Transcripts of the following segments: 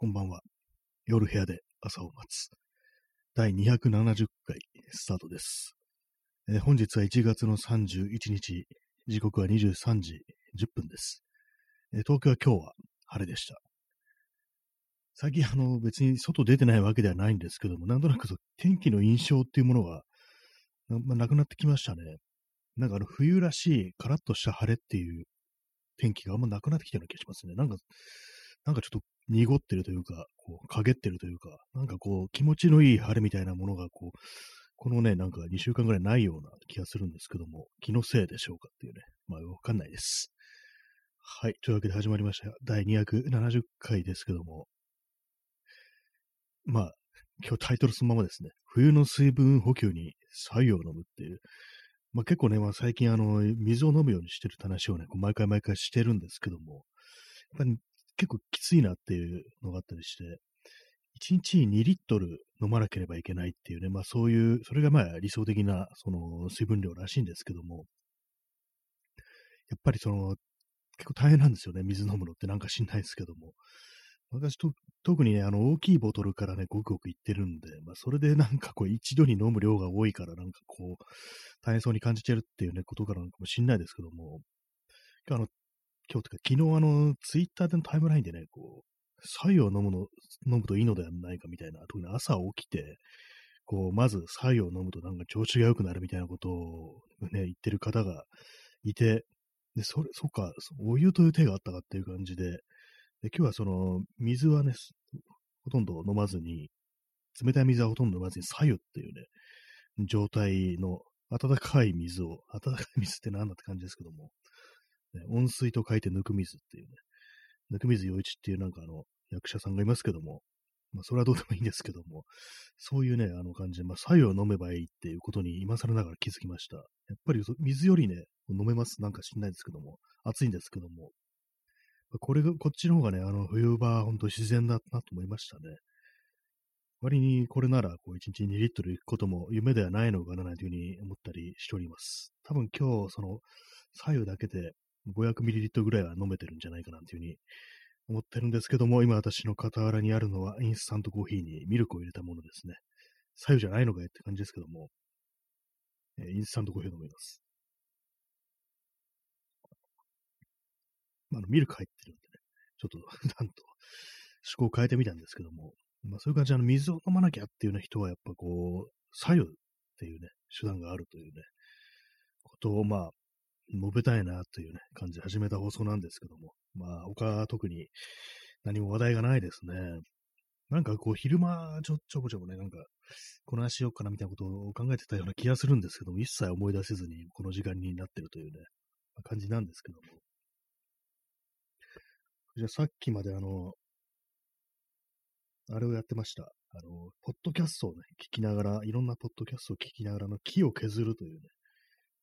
こんばんは。夜部屋で朝を待つ。第270回スタートです。えー、本日は1月の31日、時刻は23時10分です。えー、東京は今日は晴れでした。最近あの別に外出てないわけではないんですけども、なんとなく天気の印象っていうものがな,、まあ、なくなってきましたね。なんかあの冬らしいカラッとした晴れっていう天気があんまなくなってきたような気がしますね。なんか、なんかちょっと濁ってるというか、こう、陰ってるというか、なんかこう、気持ちのいい晴れみたいなものが、こう、このね、なんか2週間ぐらいないような気がするんですけども、気のせいでしょうかっていうね、まあわかんないです。はい。というわけで始まりました。第270回ですけども、まあ、今日タイトルそのままですね、冬の水分補給に作用を飲むっていう、まあ結構ね、まあ最近あの、水を飲むようにしてるって話をね、こう毎回毎回してるんですけども、やっぱり結構きついなっていうのがあったりして、1日2リットル飲まなければいけないっていうね、まあそういう、それがまあ理想的なその水分量らしいんですけども、やっぱりその、結構大変なんですよね、水飲むのってなんか知んないですけども。私と、特にね、あの、大きいボトルからね、ごくごくいってるんで、まあ、それでなんかこう、一度に飲む量が多いから、なんかこう、大変そうに感じてるっていうね、ことからなのかもしんないですけども、あの、今日とか、昨日あの、ツイッターでのタイムラインでね、こう、白湯を飲むの、飲むといいのではないかみたいな、特に朝起きて、こう、まず白湯を飲むとなんか調子が良くなるみたいなことをね、言ってる方がいて、で、それ、そっか、お湯という手があったかっていう感じで、で今日はその、水はね、ほとんど飲まずに、冷たい水はほとんど飲まずに、左右っていうね、状態の温かい水を、温かい水って何だって感じですけども、ね、温水と書いてぬく水っていうね、ぬく水陽一っていうなんかあの、役者さんがいますけども、まあ、それはどうでもいいんですけども、そういうね、あの感じで、まあ、左右を飲めばいいっていうことに今更ながら気づきました。やっぱり水よりね、飲めます。なんか知んないですけども、暑いんですけども、これが、こっちの方がね、あの、冬場、ほんと自然だなと思いましたね。割にこれなら、こう、1日2リットル行くことも夢ではないのかな、なんていうふうに思ったりしております。多分今日、その、左右だけで500ミリリットルぐらいは飲めてるんじゃないかな、というふうに思ってるんですけども、今私の傍らにあるのはインスタントコーヒーにミルクを入れたものですね。左右じゃないのかいって感じですけども、えインスタントコーヒーを飲みます。まあ、ミルク入ってるんでね、ちょっと なんと、思考を変えてみたんですけども、まあ、そういう感じで、あの、水を飲まなきゃっていうね、人はやっぱこう、左右っていうね、手段があるというね、ことを、まあ、述べたいなというね、感じで始めた放送なんですけども、まあ、他特に何も話題がないですね。なんかこう、昼間ちょ、ちょこちょこね、なんか、この話しようかなみたいなことを考えてたような気がするんですけども、一切思い出せずにこの時間になってるというね、感じなんですけども。じゃあさっきまであの、あれをやってました。あの、ポッドキャストをね、聞きながら、いろんなポッドキャストを聞きながらの木を削るというね、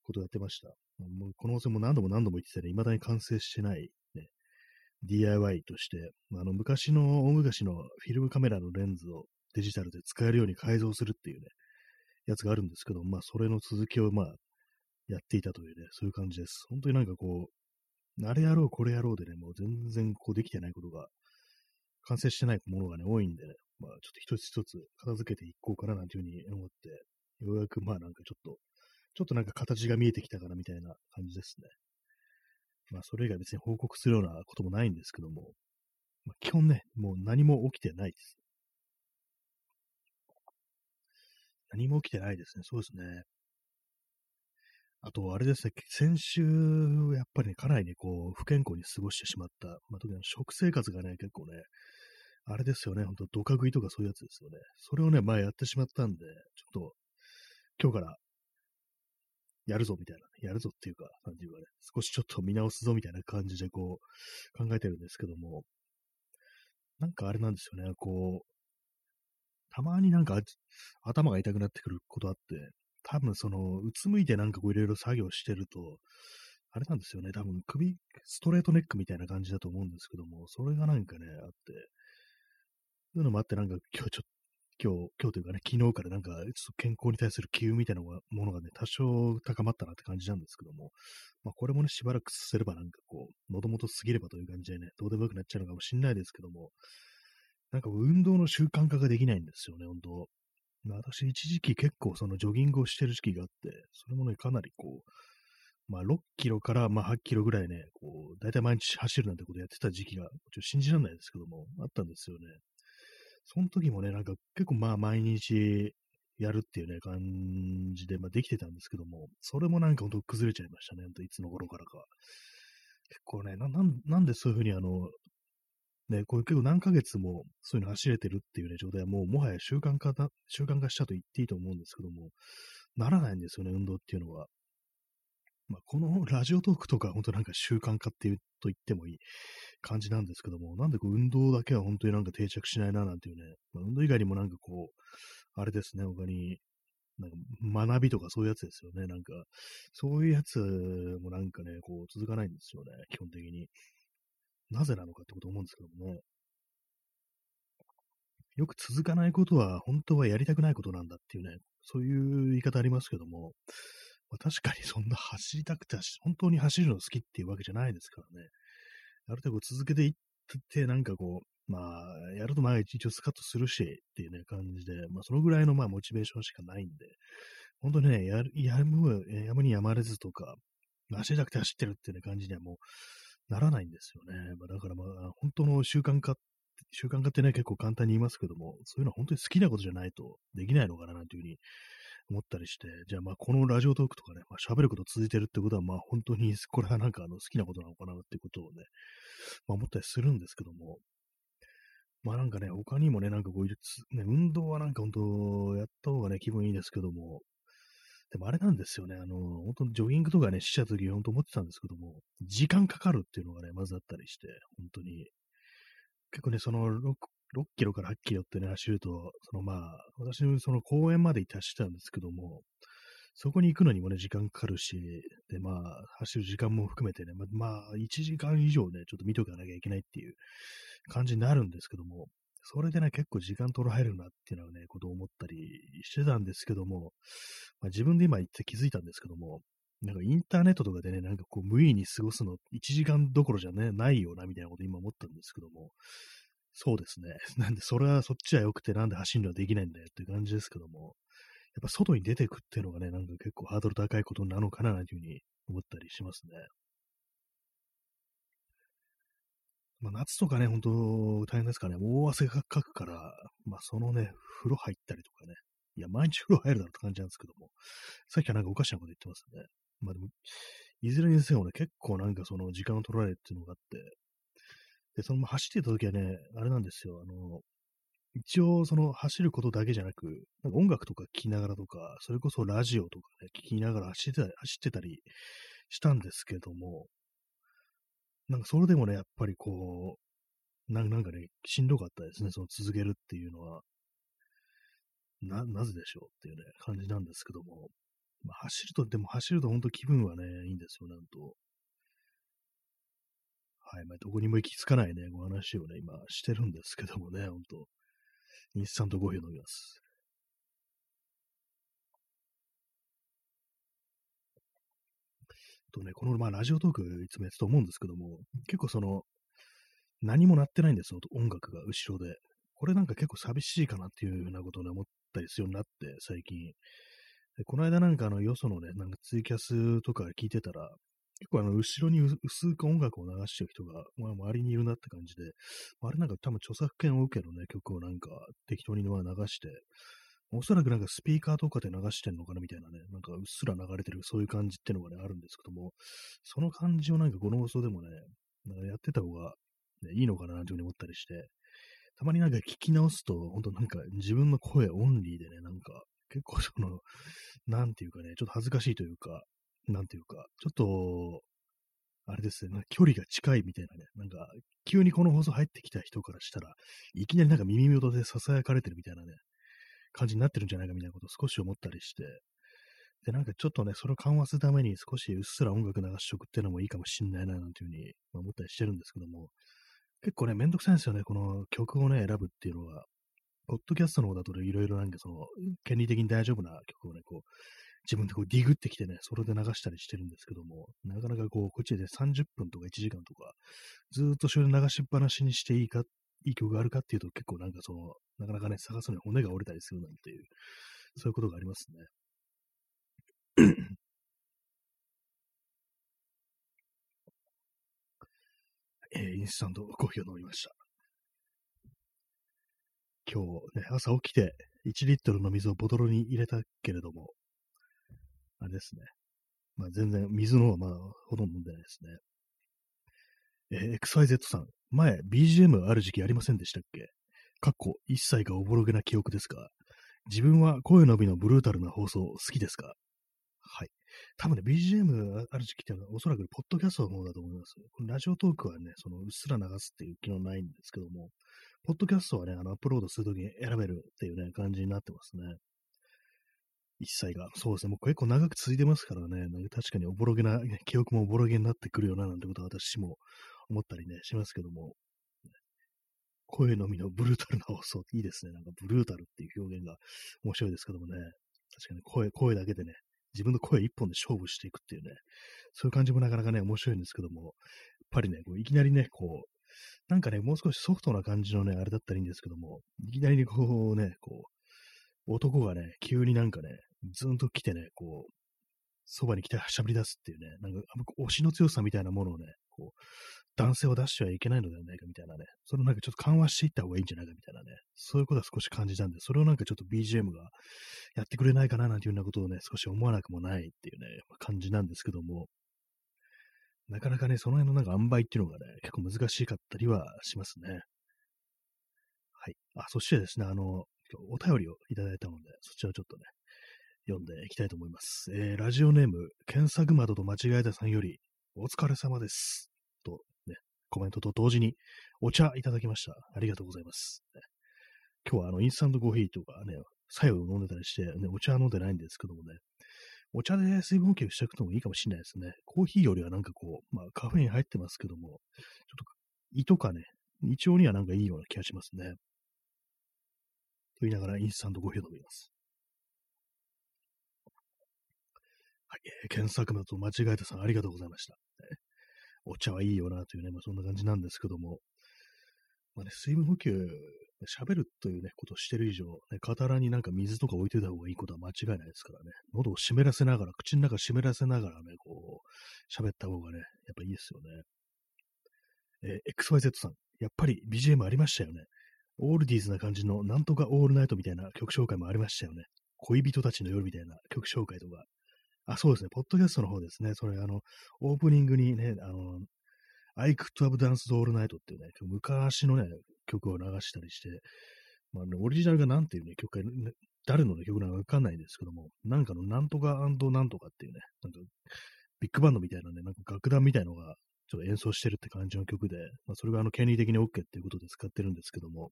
ことをやってました。もうこの温泉も何度も何度も言ってたね、未だに完成してない、ね、DIY として、あの、昔の、大昔のフィルムカメラのレンズをデジタルで使えるように改造するっていうね、やつがあるんですけど、まあ、それの続きを、まあ、やっていたというね、そういう感じです。本当になんかこう、あれやろう、これやろうでね、もう全然こうできてないことが、完成してないものがね、多いんでね、まあちょっと一つ一つ片付けていこうかななんていうふうに思って、ようやくまあなんかちょっと、ちょっとなんか形が見えてきたかなみたいな感じですね。まあそれ以外別に報告するようなこともないんですけども、まあ、基本ね、もう何も起きてないです。何も起きてないですね。そうですね。あと、あれですね、先週、やっぱりね、かなりね、こう、不健康に過ごしてしまった。まあ、特に食生活がね、結構ね、あれですよね、ほんと、ドカ食いとかそういうやつですよね。それをね、前やってしまったんで、ちょっと、今日から、やるぞ、みたいな、やるぞっていうか、なんていうかね、少しちょっと見直すぞ、みたいな感じで、こう、考えてるんですけども、なんかあれなんですよね、こう、たまになんか頭が痛くなってくることあって、多分その、うつむいてなんかこういろいろ作業してると、あれなんですよね、多分首、ストレートネックみたいな感じだと思うんですけども、それがなんかね、あって、そういうのもあって、なんか今日ちょっ、今日、今日というかね、昨日からなんか、ちょっと健康に対する機運みたいなものがね、多少高まったなって感じなんですけども、まあこれもね、しばらくすればなんかこう、もともと過ぎればという感じでね、どうでもよくなっちゃうのかもしんないですけども、なんか運動の習慣化ができないんですよね、本当。まあ私、一時期結構そのジョギングをしてる時期があって、それもね、かなりこう、まあ6キロからまあ8キロぐらいね、こう、大体毎日走るなんてことやってた時期が、ちょっと信じられないですけども、あったんですよね。その時もね、なんか結構まあ毎日やるっていうね、感じで、まあできてたんですけども、それもなんかほんと崩れちゃいましたね、といつの頃からか。結構ね、な、なんでそういうふうにあの、ね、これ結構何ヶ月もそういうの走れてるっていうね、状態はもうもはや習慣化だ、習慣化したと言っていいと思うんですけども、ならないんですよね、運動っていうのは。まあ、このラジオトークとか本当なんか習慣化っていうと言ってもいい感じなんですけども、なんでこう運動だけは本当になんか定着しないななんていうね、まあ、運動以外にもなんかこう、あれですね、他に、なんか学びとかそういうやつですよね。なんか、そういうやつもなんかね、こう続かないんですよね、基本的に。なぜなのかってこと思うんですけどもね。よく続かないことは本当はやりたくないことなんだっていうね、そういう言い方ありますけども、まあ、確かにそんな走りたくて、本当に走るの好きっていうわけじゃないですからね。ある程度続けていって、なんかこう、まあ、やると毎日一応スカッとするしっていうね、感じで、まあ、そのぐらいのまあ、モチベーションしかないんで、本当にね、ややむ、やむにやまれずとか、走りたくて走ってるっていう、ね、感じにはもう、ならないんですよね。まあ、だからまあ、本当の習慣化、習慣化ってね、結構簡単に言いますけども、そういうのは本当に好きなことじゃないとできないのかななんていうふうに思ったりして、じゃあまあこのラジオトークとかね、まあ、喋ること続いてるってことは、まあ本当に これはなんかあの好きなことなのかなってことをね、まあ思ったりするんですけども、まあなんかね、他にもね、なんかこういう、ね、運動はなんか本当やった方がね、気分いいですけども、でもあれなんですよね、あの、本当ジョギングとかね、しちゃうとき、本当思ってたんですけども、時間かかるっていうのがね、まずあったりして、本当に。結構ね、その6、キロから8キロってね、走ると、そのまあ、私の、その公園まで達したんですけども、そこに行くのにもね、時間かかるし、で、まあ、走る時間も含めてね、ままあ、1時間以上ね、ちょっと見とかなきゃいけないっていう感じになるんですけども、それでね、結構時間取られるなっていうのはね、ことを思ったりしてたんですけども、まあ、自分で今言って気づいたんですけども、なんかインターネットとかでね、なんかこう無意に過ごすの1時間どころじゃね、ないよな、みたいなこと今思ったんですけども、そうですね。なんで、それはそっちは良くてなんで走るのはできないんだよっていう感じですけども、やっぱ外に出てくっていうのがね、なんか結構ハードル高いことなのかな、なんていうふうに思ったりしますね。まあ、夏とかね、ほんと大変ですからね、大汗がかくから、まあ、そのね、風呂入ったりとかね、いや、毎日風呂入るだろうって感じなんですけども、さっきはなんかおかしなこと言ってますね。まあでも、いずれにせよね、結構なんかその時間を取られるっていうのがあって、で、その走ってた時はね、あれなんですよ、あの、一応その走ることだけじゃなく、なんか音楽とか聴きながらとか、それこそラジオとかね、聴きながら走ってたり、走ってたりしたんですけども、なんかそれでもね、やっぱりこう、ななんかね、しんどかったですね、その続けるっていうのは。な、なぜでしょうっていうね、感じなんですけども。まあ、走ると、でも走ると本当気分はね、いいんですよ、なんと。はい、まあ、どこにも行き着かないね、お話をね、今してるんですけどもね、本当インスタントコーヒーを飲みます。とね、この、まあ、ラジオトークいつもやってと思うんですけども、結構その、何も鳴ってないんですよ、音楽が後ろで。これなんか結構寂しいかなっていうようなことを、ね、思ったりするようになって、最近。でこの間なんかあの、よそのね、なんかツイキャスとか聞いてたら、結構あの、後ろに薄く音楽を流してる人が、まあ、周りにいるなって感じで、あれなんか多分著作権を受けるね、曲をなんか適当に流して、おそらくなんかスピーカーとかで流してんのかなみたいなね、なんかうっすら流れてるそういう感じっていうのがね、あるんですけども、その感じをなんかこの放送でもね、なんかやってた方が、ね、いいのかななんていうふうに思ったりして、たまになんか聞き直すと、本当なんか自分の声オンリーでね、なんか結構その、なんていうかね、ちょっと恥ずかしいというか、なんていうか、ちょっと、あれですね、距離が近いみたいなね、なんか、急にこの放送入ってきた人からしたら、いきなりなんか耳元で囁かれてるみたいなね、感じになってるんじゃないかみたいなことを少し思ったりして、で、なんかちょっとね、それを緩和するために少しうっすら音楽流しとくっていうのもいいかもしんないな、なんていうふうに思ったりしてるんですけども、結構ね、めんどくさいんですよね、この曲をね、選ぶっていうのは。ポッドキャストの方だといろいろなんかその、権利的に大丈夫な曲をね、こう、自分でこうディグってきてね、それで流したりしてるんですけども、なかなかこう、こっちで30分とか1時間とか、ずっとそれ流しっぱなしにしていいか、いい曲があるかっていうと結構なんかその、なかなかね、探すのに骨が折れたりするなんていう、そういうことがありますね。えー、インスタントコーヒーを飲みました。今日ね、朝起きて1リットルの水をボトルに入れたけれども、あれですね。まあ全然水の方はまあほとんど飲んでないですね。えー、XYZ さん、前 BGM ある時期ありませんでしたっけ？かっこ一切がおぼろげな記憶ですか？自分は声のびのブルータルな放送好きですか？はい。多分ね、BGM ある時期っていうのはおそらくポッドキャストの方だと思います。ラジオトークはね、そのうっすら流すっていう機能ないんですけども、ポッドキャストはね、あのアップロードするときに選べるっていうね、感じになってますね。一切が。そうですね。もう結構長く続いてますからね、なんか確かにおぼろげな、記憶もおぼろげになってくるよな、なんてことは私も思ったりね、しますけども。声のみのブルータルな放送いいですね。なんかブルータルっていう表現が面白いですけどもね。確かに声、声だけでね、自分の声一本で勝負していくっていうね、そういう感じもなかなかね、面白いんですけども、やっぱりね、こういきなりね、こう、なんかね、もう少しソフトな感じのね、あれだったらいいんですけども、いきなりこうね、こう、男がね、急になんかね、ずんと来てね、こう、そばに来て喋り出すっていうね、なんか、推しの強さみたいなものをね、こう、男性を出してはいけないのではないかみたいなね、それをなんかちょっと緩和していった方がいいんじゃないかみたいなね、そういうことは少し感じたんで、それをなんかちょっと BGM がやってくれないかななんていうようなことをね、少し思わなくもないっていうね、感じなんですけども、なかなかね、その辺のなんか塩梅っていうのがね、結構難しかったりはしますね。はい。あ、そしてですね、あの、お便りをいただいたので、そちらをちょっとね、読んでいきたいと思います。えー、ラジオネーム、検索窓と間違えたさんより、お疲れ様です。と、ね、コメントと同時に、お茶いただきました。ありがとうございます。ね、今日はあの、インスタントコーヒーとかね、左右飲んでたりして、ね、お茶飲んでないんですけどもね、お茶で水分補給しておくのもいいかもしれないですね。コーヒーよりはなんかこう、まあカフェイン入ってますけども、ちょっと胃とかね、胃腸にはなんかいいような気がしますね。と言いながらインスタントコーヒーを飲みます。はい、えー、検索だと間違えたさんありがとうございました。ね、お茶はいいよなというね、まあそんな感じなんですけども、まあね、水分補給喋るというね、ことをしてる以上、ね、傍らになんか水とか置いてた方がいいことは間違いないですからね。喉を湿らせながら、口の中湿らせながらね、こう、喋った方がね、やっぱいいですよね。えー、XYZ さん、やっぱり BGM ありましたよね。オールディーズな感じの、なんとかオールナイトみたいな曲紹介もありましたよね。恋人たちの夜みたいな曲紹介とか。あ、そうですね。ポッドキャストの方ですね。それ、あの、オープニングにね、あの、I could have danced all night っていうね、昔のね、曲を流したりして、まあね、オリジナルがなんていうね、曲か、誰の、ね、曲なのかわかんないんですけども、なんかのなんとかなんとかっていうね、なんか、ビッグバンドみたいなね、なんか楽団みたいのが、ちょっと演奏してるって感じの曲で、まあ、それがあの、権利的に OK っていうことで使ってるんですけども、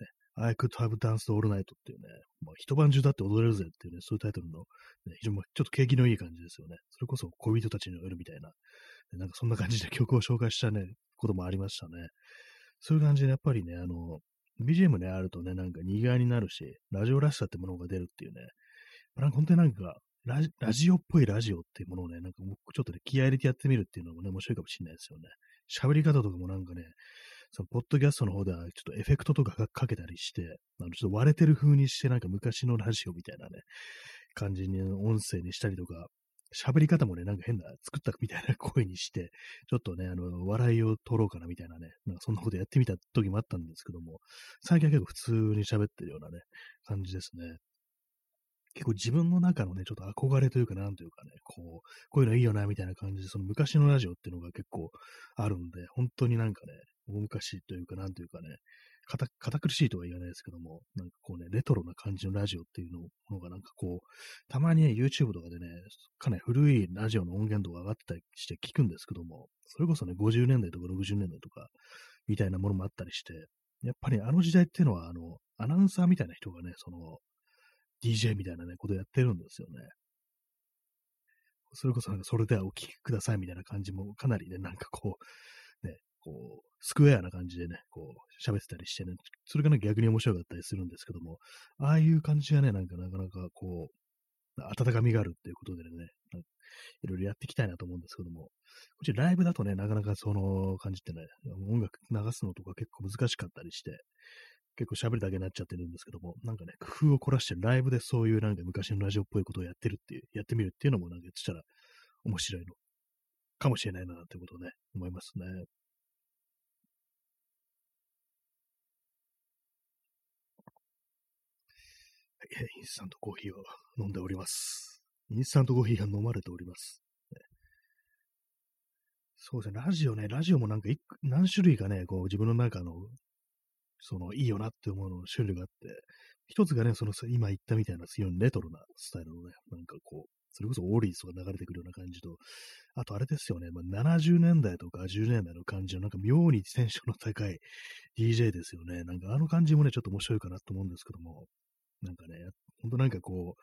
ね、I could have danced all night っていうね、まあ、一晩中だって踊れるぜっていうね、そういうタイトルの、ね、非常にちょっと景気のいい感じですよね。それこそ恋人たちの夜みたいな、なんかそんな感じで曲を紹介したね、こともありましたね。そういう感じでやっぱりね、あの、BGM ね、あるとね、なんか賑わいになるし、ラジオらしさってものが出るっていうね、なんか本当になんかラジ、ラジオっぽいラジオっていうものをね、なんかちょっとね、気合入れてやってみるっていうのもね、面白いかもしれないですよね。喋り方とかもなんかね、その、ポッドキャストの方では、ちょっとエフェクトとかかけたりして、あの、ちょっと割れてる風にして、なんか昔のラジオみたいなね、感じに音声にしたりとか、喋り方もね、なんか変な、作ったみたいな 声にして、ちょっとね、あの、笑いを取ろうかなみたいなね、なんかそんなことやってみた時もあったんですけども、最近は結構普通に喋ってるようなね、感じですね。結構自分の中のね、ちょっと憧れというか、なんというかね、こう、こういうのいいよな、みたいな感じで、その昔のラジオっていうのが結構あるんで、本当になんかね、大昔というか、なんというかね、堅苦しいとは言わないですけども、なんかこうね、レトロな感じのラジオっていうのがなんかこう、たまにね、YouTube とかでね、かなり古いラジオの音源とか上がってたりして聞くんですけども、それこそね、50年代とか60年代とか、みたいなものもあったりして、やっぱりあの時代っていうのは、あの、アナウンサーみたいな人がね、その、DJ みたいなね、ことやってるんですよね。それこそなんかそれではお聞きくださいみたいな感じもかなりね、なんかこう、ね、こう、スクエアな感じでね、こう、喋ってたりしてね、それがね、逆に面白かったりするんですけども、ああいう感じがね、なんかなかなかこう、温かみがあるっていうことでね、いろいろやっていきたいなと思うんですけども、こっちライブだとね、なかなかその感じってね、音楽流すのとか結構難しかったりして、結構喋るだけになっちゃってるんですけども、なんかね、工夫を凝らしてライブでそういうなんか昔のラジオっぽいことをやってるっていう、やってみるっていうのもなんかしたら面白いのかもしれないなということをね、思いますね。インスタントコーヒーを飲んでおります。インスタントコーヒーが飲まれております。そうですね、ラジオね、ラジオもなんか何種類かね、こう自分の中の、そのいいよなって思うのの種類があって、一つがね、その今言ったみたいな強いレトロなスタイルのね、なんかこう、それこそオーリーズとか流れてくるような感じと、あとあれですよね、まあ、70年代とか10年代の感じのなんか妙にテンションの高い DJ ですよね。なんかあの感じもね、ちょっと面白いかなと思うんですけども、なんかね、ほんとなんかこう、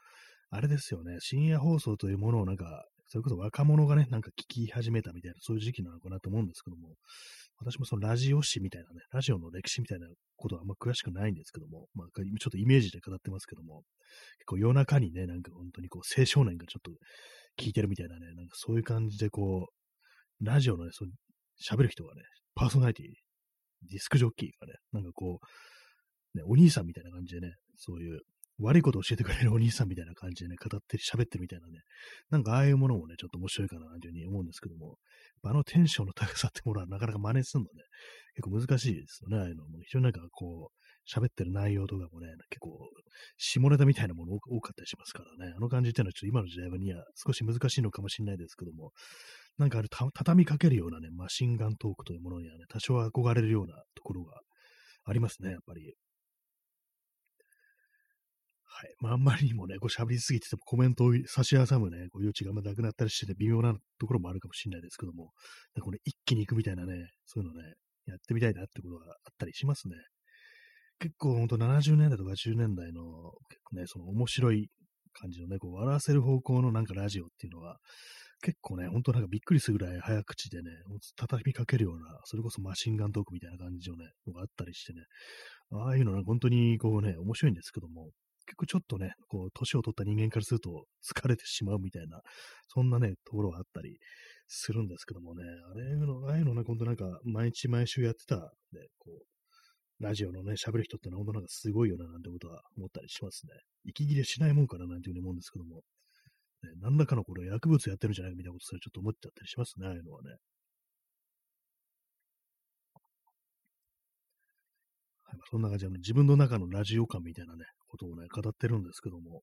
あれですよね、深夜放送というものをなんか、それこそ若者がね、なんか聞き始めたみたいな、そういう時期なのかなと思うんですけども、私もそのラジオ史みたいなね、ラジオの歴史みたいなことはあんま詳しくないんですけども、まあ、ちょっとイメージで語ってますけども、結構夜中にね、なんか本当にこう青少年がちょっと聞いてるみたいなね、なんかそういう感じでこう、ラジオのね、そう喋る人がね、パーソナリティ、ディスクジョッキーがね、なんかこう、ね、お兄さんみたいな感じでね、そういう悪いことを教えてくれるお兄さんみたいな感じでね、語って喋ってるみたいなね、なんかああいうものもね、ちょっと面白いかなというふうに思うんですけども、あのテンションの高さってものはなかなか真似するのね、結構難しいですよね、ああいうのも。非常になんかこう、喋ってる内容とかもね、結構、下ネタみたいなもの多かったりしますからね、あの感じっていうのはちょっと今の時代には少し難しいのかもしれないですけども、なんかあれ、畳みかけるようなね、マシンガントークというものにはね、多少憧れるようなところがありますね、やっぱり。はい。まあ、あんまりにもね、こう喋りすぎててもコメントを差し挟むね、こう余地がなくなったりしてて微妙なところもあるかもしれないですけども、なんかこれ一気に行くみたいなね、そういうのね、やってみたいなってことがあったりしますね。結構ほんと70年代とか10年代の結構ね、その面白い感じのね、こう笑わせる方向のなんかラジオっていうのは、結構ね、ほんとなんかびっくりするぐらい早口でね、畳みかけるような、それこそマシンガントークみたいな感じのね、のがあったりしてね、ああいうのは本当にこうね、面白いんですけども、結構ちょっとね、こう、年を取った人間からすると疲れてしまうみたいな、そんなね、ところがあったりするんですけどもね、あれの、ああいうのね、ほんとなんか、毎日毎週やってた、ね、こう、ラジオのね、喋る人ってのは本当なんかすごいよな、なんてことは思ったりしますね。息切れしないもんかな、なんていうふうに思うんですけども、ね、何らかのこれ薬物やってるんじゃないみたいなことそれちょっと思っちゃったりしますね、ああいうのはね。はい、そんな感じで、自分の中のラジオ感みたいなね、ことをね、語ってるんですけども。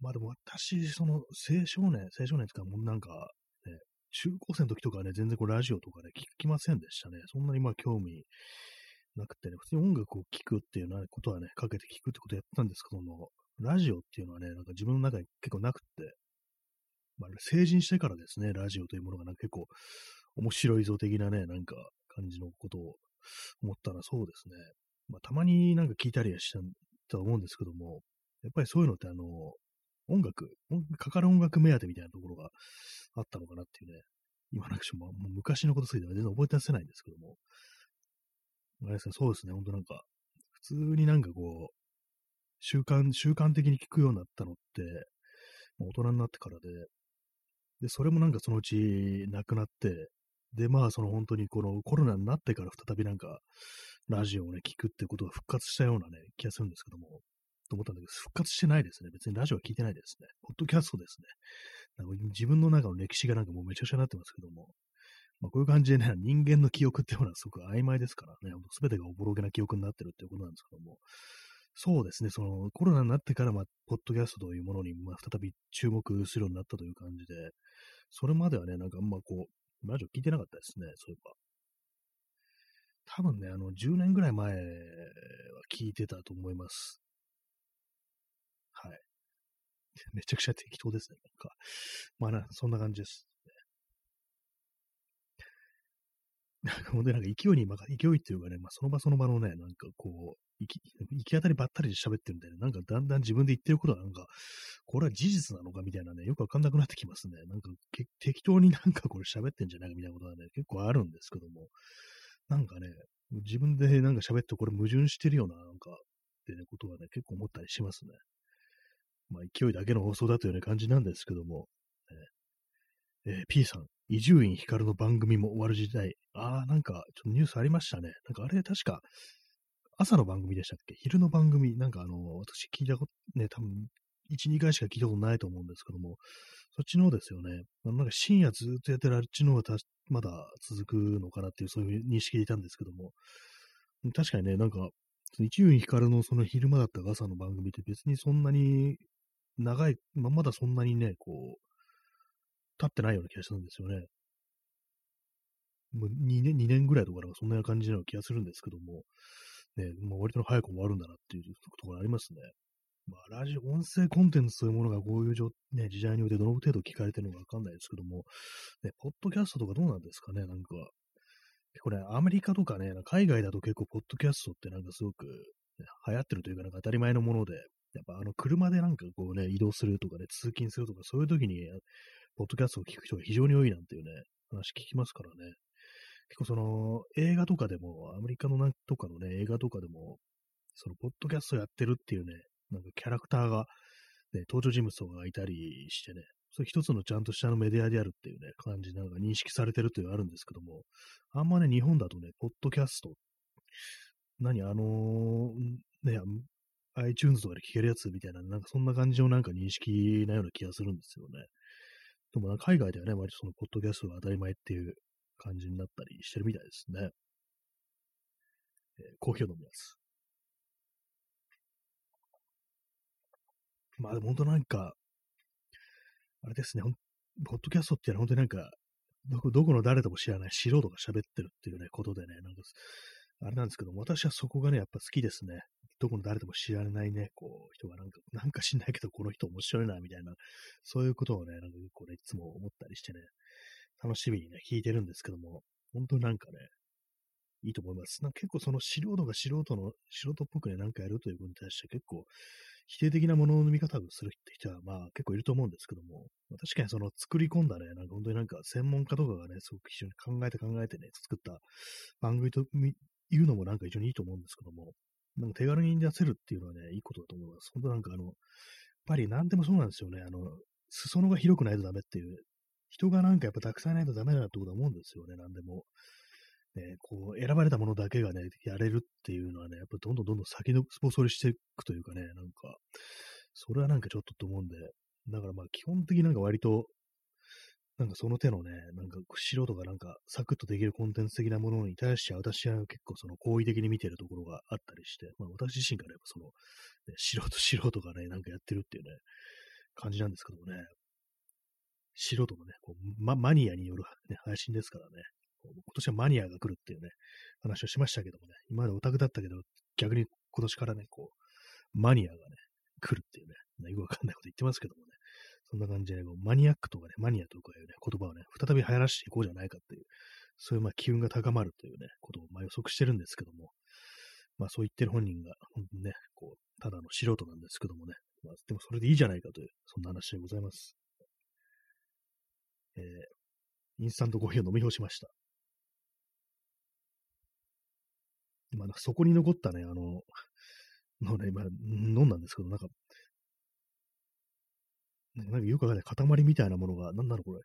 まあでも私、その、青少年、青少年っていうか、もうなんか、ね、中高生の時とかね、全然こうラジオとかね、聞きませんでしたね。そんなにまあ興味なくてね、普通に音楽を聴くっていうようなことはね、かけて聴くってことをやったんですけども、ラジオっていうのはね、なんか自分の中に結構なくって、まあ、成人してからですね、ラジオというものがなんか結構面白い像的なね、なんか感じのことを思ったらそうですね。まあ、たまになんか聞いたりはしたとは思うんですけども、やっぱりそういうのってあの、音楽、かかる音楽目当てみたいなところがあったのかなっていうね、今なんかもう昔のことすぎて全然覚えてせないんですけども、あれですね、そうですね、ほんとなんか、普通になんかこう、習慣、習慣的に聞くようになったのって、大人になってからで、で、それもなんかそのうちなくなって、で、まあ、その本当にこのコロナになってから再びなんか、ラジオをね、聞くってことが復活したようなね、気がするんですけども、と思ったんだけど、復活してないですね。別にラジオは聞いてないですね。ポッドキャストですね。なんか自分の中の歴史がなんかもうめちゃくちゃになってますけども、まあ、こういう感じでね、人間の記憶っていうのはすごく曖昧ですからね、すべてがおぼろげな記憶になってるっていうことなんですけども、そうですね、そのコロナになってから、まあ、ポッドキャストというものに、まあ、再び注目するようになったという感じで、それまではね、なんかあんまこう、ラジオ聞いてなかったですね、そういえば。多分ね、あの、10年ぐらい前は聞いてたと思います。はい。めちゃくちゃ適当ですね、なんか。まあな、そんな感じです。なんかほんとなんか勢いに、勢いっていうかね、まあ、その場その場のね、なんかこう、行き行き当たりばったりで喋ってるみたいな、んかだんだん自分で言ってることはなんか、これは事実なのかみたいなね、よくわかんなくなってきますね。なんか適当になんかこれ喋ってんじゃないかみたいなことはね、結構あるんですけども、なんかね、自分でなんか喋ってこれ矛盾してるよな、なんか、ってね、ことはね、結構思ったりしますね。まあ、勢いだけの放送だというような感じなんですけども、えー、P さん、伊集院光の番組も終わる時代。ああ、なんか、ちょっとニュースありましたね。なんかあれ、確か、朝の番組でしたっけ？昼の番組、なんかあの、私聞いたこと、ね、多分、1、2回しか聞いたことないと思うんですけども、そっちの方ですよね。なんか深夜ずっとやってるあっちの方がまだ続くのかなっていう、そういう認識でいたんですけども、確かにね、なんか、一遊光のその昼間だった朝の番組って別にそんなに長い、まあ、まだそんなにね、こう、経ってないような気がするんですよね。もう2年、2年ぐらいとかなんかそんな感じの気がするんですけども、ね、まあ、割と早く終わるんだなっていうところありますね。まあ、ラジオ、音声コンテンツというものがこういう状ね、時代においてどの程度聞かれてるのかわかんないですけども、ね、ポッドキャストとかどうなんですかね、なんか。結構ね、アメリカとかね、海外だと結構ポッドキャストってなんかすごく、ね、流行ってるというかなんか当たり前のもので、やっぱあの車でなんかこうね、移動するとかね、通勤するとか、そういう時に、ポッドキャストを聞く人が非常に多いなんていうね、話聞きますからね。結構その、映画とかでも、アメリカのなんとかのね、映画とかでも、その、ポッドキャストやってるっていうね、なんかキャラクターが、ね、登場人物とかがいたりしてね、それ一つのちゃんとしたのメディアであるっていうね、感じなんか認識されてるっていうのがあるんですけども、あんまね、日本だとね、ポッドキャスト、何、あのー、ね、iTunes とかで聞けるやつみたいな、なんかそんな感じのなんか認識なような気がするんですよね。でも海外ではね、割とそのポッドキャストが当たり前っていう感じになったりしてるみたいですね。えー、コーヒーを飲みます。まあでも本当なんか、あれですね、ポッドキャストっていうのは本当になんか、どこ、どこの誰とも知らない素人が喋ってるっていうね、ことでね、なんか、あれなんですけども、私はそこがね、やっぱ好きですね。どこの誰とも知られないね、こう、人がなんか、なんか知んないけど、この人面白いな、みたいな、そういうことをね、なんかこれいつも思ったりしてね、楽しみにね、聞いてるんですけども、本当になんかね、いいと思います。なんか結構その素人が素人の、素人っぽくね、なんかやるということに対して結構否定的なものの見方をする人は、まあ結構いると思うんですけども、まあ、確かにその作り込んだね、なんか本当になんか専門家とかがね、すごく非常に考えて考えてね、作った番組というのもなんか非常にいいと思うんですけども、なんか手軽に出せるっていうのはね、いいことだと思います。本当なんかあの、やっぱり何でもそうなんですよね。あの、裾野が広くないとダメっていう、人がなんかやっぱたくさんいないとダメだなってことは思うんですよね、何でも。ね、こう、選ばれたものだけがね、やれるっていうのはね、やっぱどんどんどんどん先のスポソリしていくというかね、なんか、それはなんかちょっとと思うんで、だからまあ基本的になんか割と、なんかその手のね、なんか素人がなんかサクッとできるコンテンツ的なものに対して私は結構その好意的に見てるところがあったりして、まあ私自身からやっぱその、ね、素人素人がね、なんかやってるっていうね、感じなんですけどもね、素人のね、こうま、マニアによる、ね、配信ですからね、今年はマニアが来るっていうね、話をしましたけどもね、今までオタクだったけど、逆に今年からね、こう、マニアがね、来るっていうね、よくわかんないこと言ってますけどもね、そんな感じで、ね、マニアックとかね、マニアとかいうね、言葉をね、再び流行らしていこうじゃないかっていう、そういうまあ機運が高まるというね、ことをま予測してるんですけども、まあそう言ってる本人が、本当にね、こう、ただの素人なんですけどもね、まあ、でもそれでいいじゃないかという、そんな話でございます。えー、インスタントコーヒーを飲み干しました。まあ、そこに残ったね、あの、のね、まあ、飲んだんですけど、なんか、なんかよくわかんない塊みたいなものが、なんだろうこれ、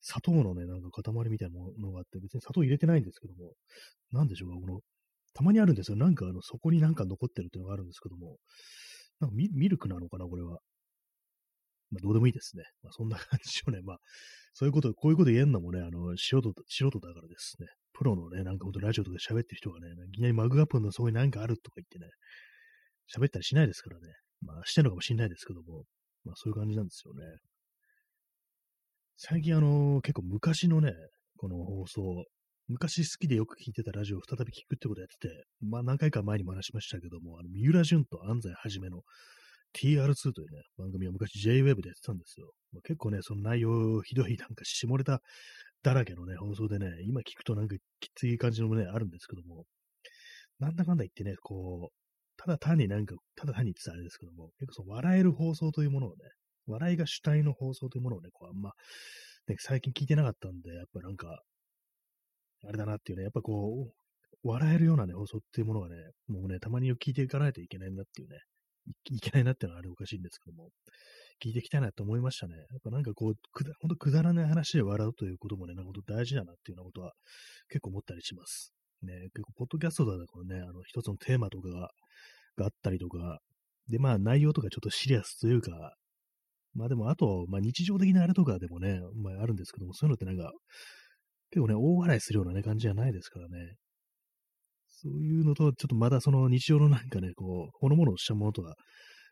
砂糖のね、なんか塊みたいなものがあって、別に砂糖入れてないんですけども、なんでしょうか、この、たまにあるんですよ。なんかあの、そこになんか残ってるっていうのがあるんですけども、なんかミミルクなのかな、これは。まあ、どうでもいいですね。まあ、そんな感じをね、まあ、そういうこと、こういうこと言えんのもね、あの、素人、素人だからですね。プロのね、なんかほんとラジオとか喋ってる人がね、いきなりマグカップのそこに何かあるとか言ってね、喋ったりしないですからね。まあ、してるのかもしれないですけども、まあ、そういう感じなんですよね。最近あの、結構昔のね、この放送、昔好きでよく聞いてたラジオを再び聞くってことやってて、まあ何回か前にも話しましたけども、あの、三浦淳と安西はじめの TR2 というね、番組は昔 JWEB でやってたんですよ。まあ、結構ね、その内容ひどいなんか下ネタだらけのね、放送でね、今聞くとなんかきつい感じのもね、あるんですけども、なんだかんだ言ってね、こう、ただ単になんか、ただ単に言ってたあれですけども、結構その笑える放送というものをね、笑いが主体の放送というものをね、こうあんま、ね、最近聞いてなかったんで、やっぱなんか、あれだなっていうね、やっぱこう、笑えるようなね、放送っていうものがね、もうね、たまに聞いていかないといけないんだっていうね、いけないなってのはあれおかしいんですけども、聞いていきたいなって思いましたね。やっぱなんかこう、くだ、ほんとくだらない話で笑うということもね、なんか大事だなっていうようなことは結構思ったりします。ね、結構、ポッドキャストだとね、あの、一つのテーマとかが、があったりとか、で、まあ内容とかちょっとシリアスというか、まあでも、あと、まあ日常的なあれとかでもね、まああるんですけども、そういうのってなんか、結構ね、大笑いするようなね、感じじゃないですからね。そういうのとは、ちょっとまだその日常のなんかね、こう、ほのものしたものとは、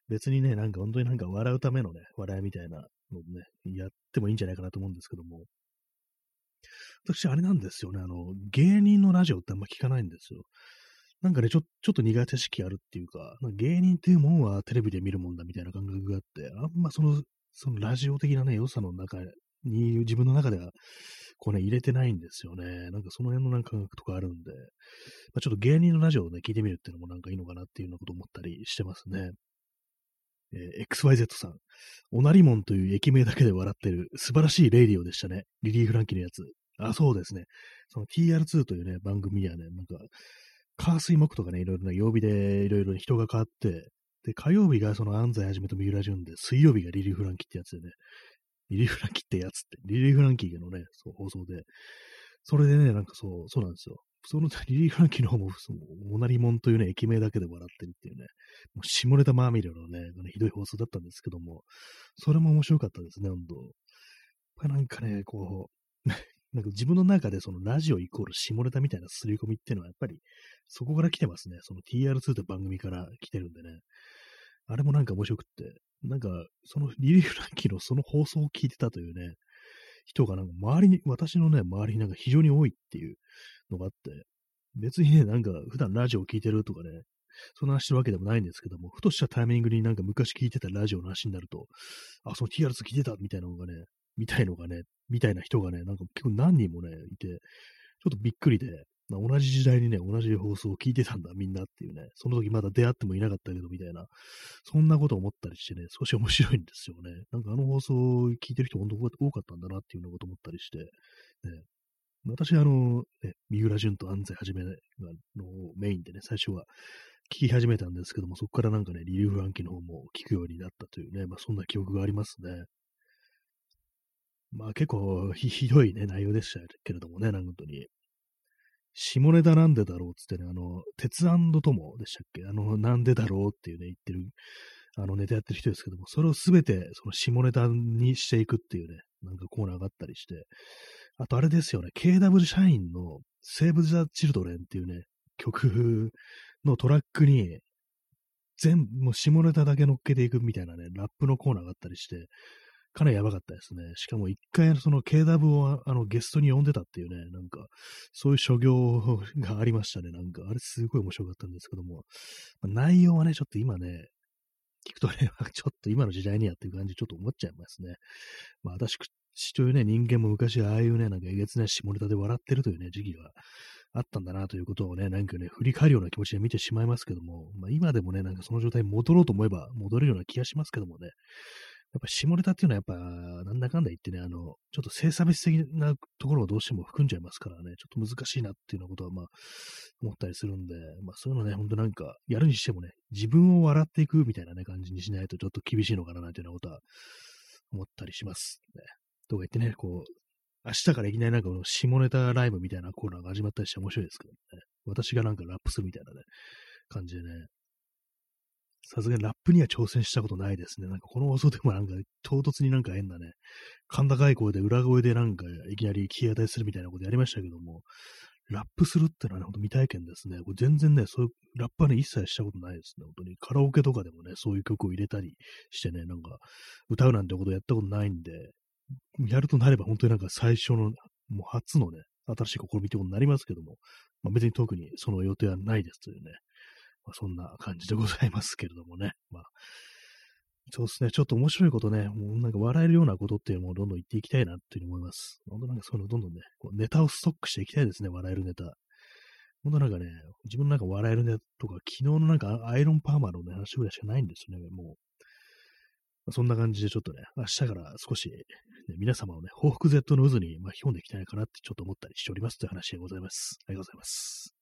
別にね、なんか本当になんか笑うためのね、笑いみたいなのね、やってもいいんじゃないかなと思うんですけども。私、あれなんですよね、あの、芸人のラジオってあんま聞かないんですよ。なんかね、ちょちょっと苦手意識あるっていうか、か芸人っていうもんはテレビで見るもんだみたいな感覚があって、あんまその、そのラジオ的なね、良さの中に自分の中では、こうね、入れてないんですよね。なんかその辺のなんか感覚とかあるんで、まあ、ちょっと芸人のラジオをね、聞いてみるっていうのもなんかいいのかなっていうようなこと思ったりしてますね。えー、XYZ さん。オナリモンという駅名だけで笑ってる素晴らしいレイディオでしたね。リリー・フランキーのやつ。あ、そうですね。その TR2 というね、番組はね、なんか、火水木とかね、いろいろな曜日でいろいろ人が変わって、で、火曜日がその安齋肇とみうらじゅんで、水曜日がリリー・フランキーってやつでね、リリー・フランキーってやつって、リリー・フランキーのね、そう放送で、それでね、なんかそう、そうなんですよ。そのリリー・フランキーの方も、その、モナリモンというね、駅名だけで笑ってるっていうね、もう下ネタまみれのね、ひどい放送だったんですけども、それも面白かったですね、本当なんかね、こう、なんか自分の中でそのラジオイコール下ネタみたいな刷り込みっていうのはやっぱりそこから来てますね。その TR2 って番組から来てるんでね。あれもなんか面白くって、なんかそのリリー・フランキーのその放送を聞いてたというね、人がなんか周りに、私のね、周りになんか非常に多いっていうのがあって、別にね、なんか普段ラジオを聞いてるとかね、そんな話してるわけでもないんですけども、ふとしたタイミングになんか昔聞いてたラジオの話になると、あ、その TR2 聞いてたみたいなのがね、みたいのがね、みたいな人がね、なんか結構何人もね、いて、ちょっとびっくりで、同じ時代にね、同じ放送を聞いてたんだ、みんなっていうね、その時まだ出会ってもいなかったけど、みたいな、そんなこと思ったりしてね、少し面白いんですよね。なんかあの放送を聞いてる人本当多かったんだなっていうようなこと思ったりして、ね、私、あの、ね、三浦淳と安西はじめのメインでね、最初は聞き始めたんですけども、そこからなんかね、リリー・フランキの方も聞くようになったというね、まあそんな記憶がありますね。まあ結構ひどいね、内容でしたけれどもね、なんか本当に。下ネタなんでだろうっつってね、あの、鉄友でしたっけ？あの、なんでだろうっていうね、言ってる、あの、ネタやってる人ですけども、それをすべて、その下ネタにしていくっていうね、なんかコーナーがあったりして、あとあれですよね、KW 社員のセーブ・ザ・チルドレンっていうね、曲のトラックに、全部、もう下ネタだけ乗っけていくみたいなね、ラップのコーナーがあったりして、かなりやばかったですね。しかも一回その KW をあのゲストに呼んでたっていうね、なんか、そういう所業がありましたね。なんか、あれすごい面白かったんですけども、まあ、内容はね、ちょっと今ね、聞くとね、ちょっと今の時代にやっていう感じちょっと思っちゃいますね。まあ私というね、人間も昔ああいうね、なんかえげつな下ネタで笑ってるというね、時期があったんだなということをね、なんかね、振り返るような気持ちで見てしまいますけども、まあ今でもね、なんかその状態に戻ろうと思えば戻れるような気がしますけどもね、やっぱ下ネタっていうのはやっぱ、なんだかんだ言ってね、あの、ちょっと性差別的なところをどうしても含んじゃいますからね、ちょっと難しいなっていうようなことは、まあ、思ったりするんで、まあそういうのね、ほんとなんか、やるにしてもね、自分を笑っていくみたいなね、感じにしないとちょっと厳しいのかな、なんていうようなことは思ったりします。ね。とか言ってね、こう、明日からいきなりなんかこの下ネタライブみたいなコーナーが始まったりして面白いですけどね。私がなんかラップするみたいなね、感じでね、さすがにラップには挑戦したことないですね。なんかこの放送でもなんか唐突になんか変なね、甲高い声で裏声でなんかいきなり気当たりするみたいなことやりましたけども、ラップするってのはね、ほんと未体験ですね。これ全然ね、そういうラップはね、一切したことないですね。本当にカラオケとかでもね、そういう曲を入れたりしてね、なんか歌うなんてことやったことないんで、やるとなれば本当になんか最初の、もう初のね、新しい試みってことになりますけども、まあ、別に特にその予定はないですというね、まあ、そんな感じでございますけれどもね。まあ、そうですね。ちょっと面白いことね、もうなんか笑えるようなことっていうのもどんどん言っていきたいなっていうふうに思います。本当なんかそういうのどんどんね、こうネタをストックしていきたいですね、笑えるネタ。本当なんかね、自分なんか笑えるネタとか、昨日のなんかアイロンパーマのね、話ぐらいしかないんですよね、もう。そんな感じでちょっとね、明日から少し、ね、皆様をね、報復 Z の渦に巻き込んでいきたいかなってちょっと思ったりしておりますという話でございます。ありがとうございます。